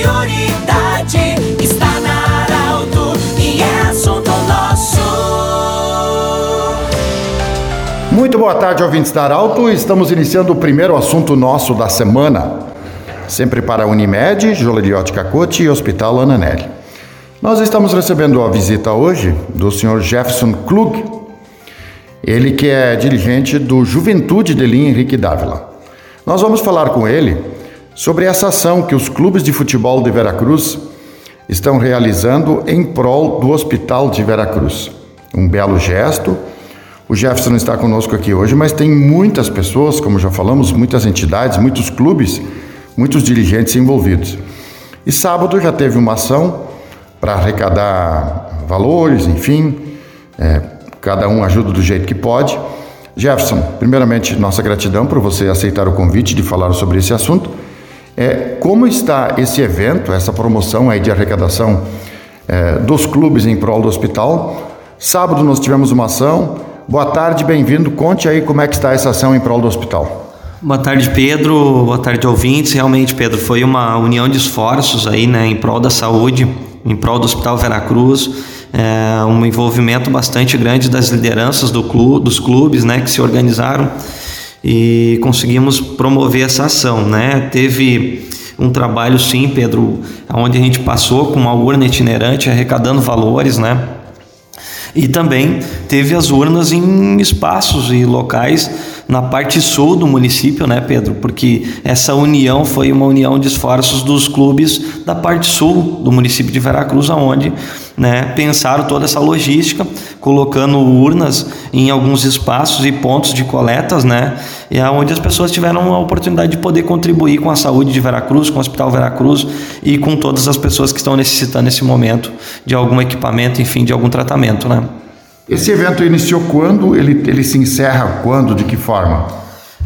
prioridade está na Arauto e é assunto nosso. Muito boa tarde, ouvintes da Arauto. Estamos iniciando o primeiro assunto nosso da semana. Sempre para a Unimed, Joleriot Cacote e Hospital Ananelli. Nós estamos recebendo a visita hoje do senhor Jefferson Klug, ele que é dirigente do Juventude de Linha Henrique Dávila. Nós vamos falar com ele sobre essa ação que os clubes de futebol de Veracruz estão realizando em prol do Hospital de Veracruz. Um belo gesto. O Jefferson está conosco aqui hoje, mas tem muitas pessoas, como já falamos, muitas entidades, muitos clubes, muitos dirigentes envolvidos. E sábado já teve uma ação para arrecadar valores, enfim, é, cada um ajuda do jeito que pode. Jefferson, primeiramente, nossa gratidão por você aceitar o convite de falar sobre esse assunto. É, como está esse evento, essa promoção aí de arrecadação é, dos clubes em prol do hospital? Sábado nós tivemos uma ação. Boa tarde, bem-vindo. Conte aí como é que está essa ação em prol do hospital. Boa tarde, Pedro. Boa tarde, ouvintes. Realmente, Pedro, foi uma união de esforços aí, né, em prol da saúde, em prol do Hospital Veracruz. É, um envolvimento bastante grande das lideranças do clube, dos clubes, né, que se organizaram e conseguimos promover essa ação, né? Teve um trabalho sim, Pedro, onde a gente passou com uma urna itinerante arrecadando valores, né? E também teve as urnas em espaços e locais na parte sul do município, né, Pedro? Porque essa união foi uma união de esforços dos clubes da parte sul do município de Veracruz, aonde né, pensaram toda essa logística, colocando urnas em alguns espaços e pontos de coletas, né, e aonde as pessoas tiveram a oportunidade de poder contribuir com a saúde de Veracruz, com o Hospital Veracruz e com todas as pessoas que estão necessitando nesse momento de algum equipamento, enfim, de algum tratamento, né? Esse evento iniciou quando? Ele, ele se encerra quando? De que forma?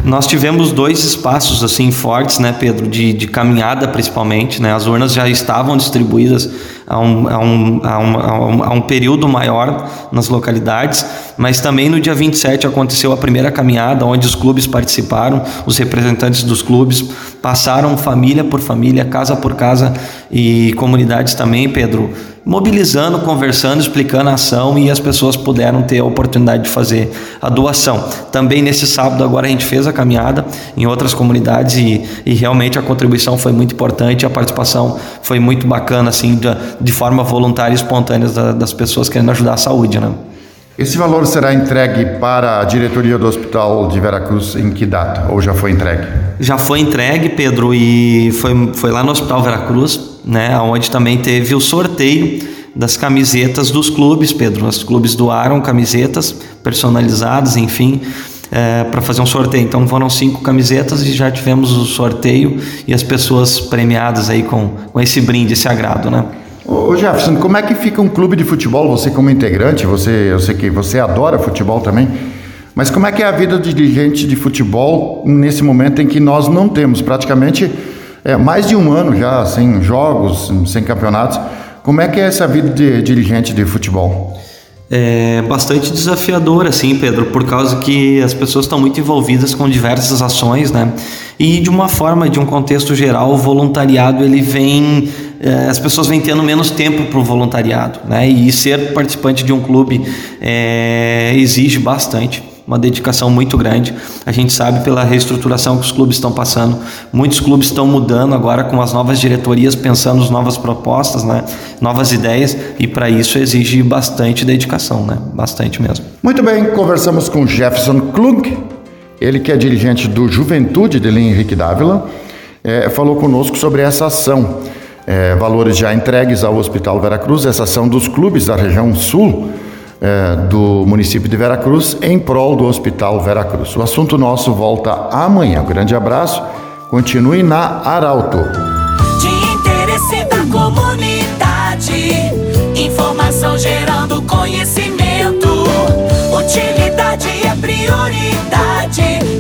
Nós tivemos dois espaços assim fortes, né, Pedro, de, de caminhada principalmente, né? As urnas já estavam distribuídas um, um, um, há um período maior nas localidades, mas também no dia 27 aconteceu a primeira caminhada, onde os clubes participaram, os representantes dos clubes passaram família por família, casa por casa e comunidades também, Pedro, mobilizando, conversando, explicando a ação e as pessoas puderam ter a oportunidade de fazer a doação. Também nesse sábado agora a gente fez a caminhada em outras comunidades e, e realmente a contribuição foi muito importante, a participação foi muito bacana, assim, de, de forma voluntária e espontânea da, das pessoas querendo ajudar a saúde, né? Esse valor será entregue para a diretoria do Hospital de Veracruz em que data? Ou já foi entregue? Já foi entregue, Pedro, e foi, foi lá no Hospital Veracruz, né, onde também teve o sorteio das camisetas dos clubes, Pedro. Os clubes doaram camisetas personalizadas, enfim, é, para fazer um sorteio. Então foram cinco camisetas e já tivemos o sorteio e as pessoas premiadas aí com, com esse brinde, esse agrado, né? Ô Jefferson, como é que fica um clube de futebol? Você como integrante, você, eu sei que você adora futebol também, mas como é que é a vida de dirigente de futebol nesse momento em que nós não temos praticamente é, mais de um ano já sem jogos, sem campeonatos? Como é que é essa vida de dirigente de futebol? é bastante desafiador, assim, Pedro, por causa que as pessoas estão muito envolvidas com diversas ações, né? E de uma forma, de um contexto geral, o voluntariado ele vem, é, as pessoas vêm tendo menos tempo para o voluntariado, né? E ser participante de um clube é, exige bastante uma dedicação muito grande. A gente sabe pela reestruturação que os clubes estão passando. Muitos clubes estão mudando agora com as novas diretorias, pensando nas novas propostas, né? novas ideias, e para isso exige bastante dedicação, né? bastante mesmo. Muito bem, conversamos com Jefferson Klug, ele que é dirigente do Juventude de Linha Henrique Dávila, é, falou conosco sobre essa ação. É, valores já entregues ao Hospital Veracruz, essa ação dos clubes da região sul é, do município de Veracruz em prol do Hospital Veracruz. O assunto nosso volta amanhã. Um grande abraço. Continue na Arauto. De interesse da comunidade, informação gerando conhecimento. Utilidade é prioridade.